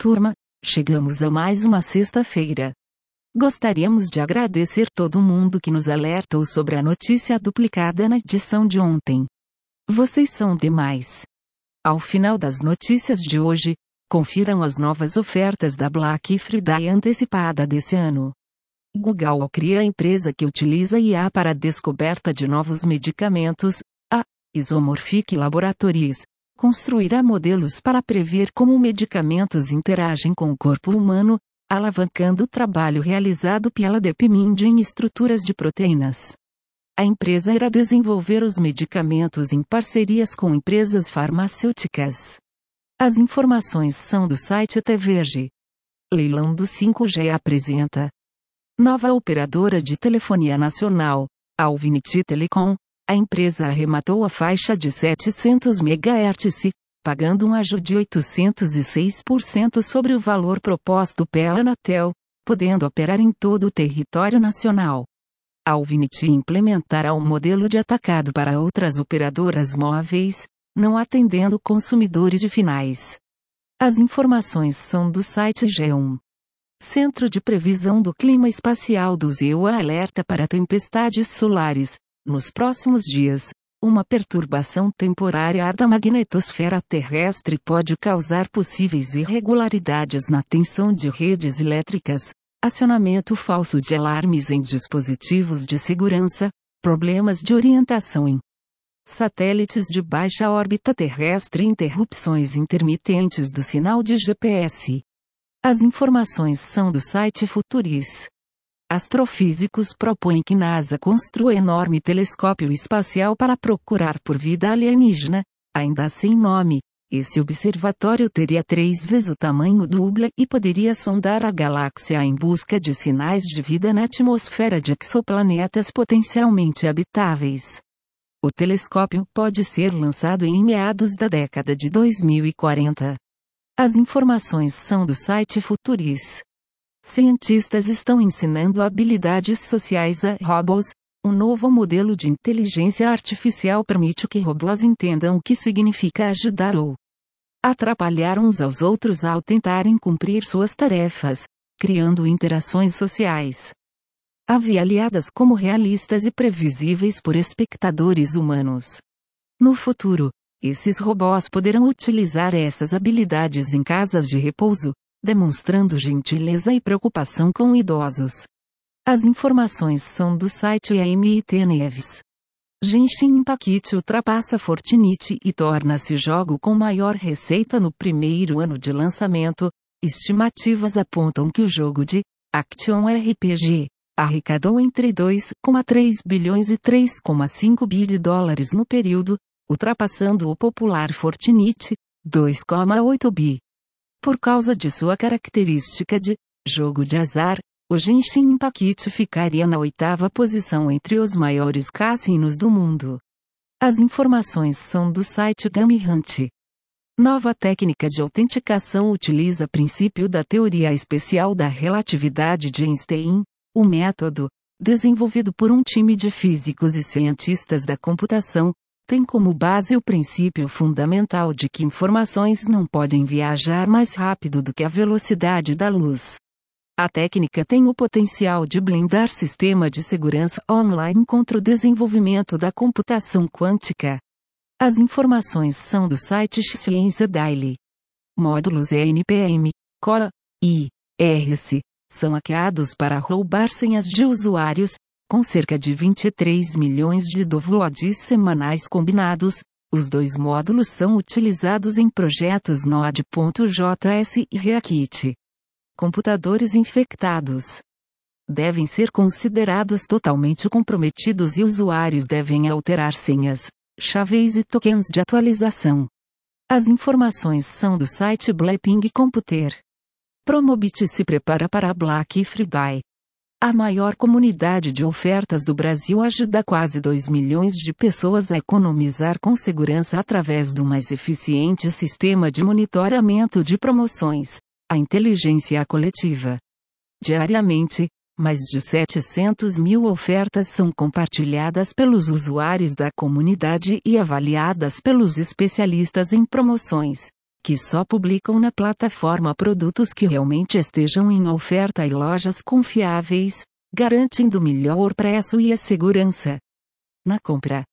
Turma, chegamos a mais uma sexta-feira. Gostaríamos de agradecer todo mundo que nos alertou sobre a notícia duplicada na edição de ontem. Vocês são demais. Ao final das notícias de hoje, confiram as novas ofertas da Black Friday antecipada desse ano. Google cria a empresa que utiliza IA para a descoberta de novos medicamentos, a Isomorphic Laboratories, construirá modelos para prever como medicamentos interagem com o corpo humano, alavancando o trabalho realizado pela DeepMind em estruturas de proteínas. A empresa irá desenvolver os medicamentos em parcerias com empresas farmacêuticas. As informações são do site TVG. Leilão do 5G apresenta. Nova operadora de telefonia nacional, Alvinity Telecom, a empresa arrematou a faixa de 700 MHz, pagando um ajuste de 806% sobre o valor proposto pela Anatel, podendo operar em todo o território nacional. A Alvinity implementará um modelo de atacado para outras operadoras móveis, não atendendo consumidores de finais. As informações são do site G1. Centro de Previsão do Clima Espacial do ZEUA alerta para tempestades solares, nos próximos dias, uma perturbação temporária da magnetosfera terrestre pode causar possíveis irregularidades na tensão de redes elétricas, acionamento falso de alarmes em dispositivos de segurança, problemas de orientação em satélites de baixa órbita terrestre e interrupções intermitentes do sinal de GPS. As informações são do site Futuris. Astrofísicos propõem que NASA construa enorme telescópio espacial para procurar por vida alienígena, ainda sem nome. Esse observatório teria três vezes o tamanho do Hubble e poderia sondar a galáxia em busca de sinais de vida na atmosfera de exoplanetas potencialmente habitáveis. O telescópio pode ser lançado em meados da década de 2040. As informações são do site Futuris. Cientistas estão ensinando habilidades sociais a robôs. Um novo modelo de inteligência artificial permite que robôs entendam o que significa ajudar ou atrapalhar uns aos outros ao tentarem cumprir suas tarefas, criando interações sociais avaliadas como realistas e previsíveis por espectadores humanos. No futuro, esses robôs poderão utilizar essas habilidades em casas de repouso, demonstrando gentileza e preocupação com idosos. As informações são do site AMIT Neves. Genshin Impact ultrapassa Fortnite e torna-se jogo com maior receita no primeiro ano de lançamento. Estimativas apontam que o jogo de Action RPG arrecadou entre 2,3 bilhões e 3,5 bi de dólares no período, ultrapassando o popular Fortnite, 2,8 bi. Por causa de sua característica de jogo de azar, o Genshin Impact ficaria na oitava posição entre os maiores cassinos do mundo. As informações são do site Gummy Hunt. Nova técnica de autenticação utiliza princípio da teoria especial da relatividade de Einstein, o método, desenvolvido por um time de físicos e cientistas da computação, tem como base o princípio fundamental de que informações não podem viajar mais rápido do que a velocidade da luz. A técnica tem o potencial de blindar sistema de segurança online contra o desenvolvimento da computação quântica. As informações são do site Ciência Daily. Módulos ENPM, COA e RC são hackeados para roubar senhas de usuários, com cerca de 23 milhões de downloads semanais combinados, os dois módulos são utilizados em projetos Node.js e React. Computadores infectados devem ser considerados totalmente comprometidos e usuários devem alterar senhas, chaves e tokens de atualização. As informações são do site Blackping Computer. Promobit se prepara para Black Friday. A maior comunidade de ofertas do Brasil ajuda quase 2 milhões de pessoas a economizar com segurança através do mais eficiente sistema de monitoramento de promoções, a inteligência coletiva. Diariamente, mais de 700 mil ofertas são compartilhadas pelos usuários da comunidade e avaliadas pelos especialistas em promoções que só publicam na plataforma produtos que realmente estejam em oferta e lojas confiáveis, garantindo melhor preço e a segurança na compra.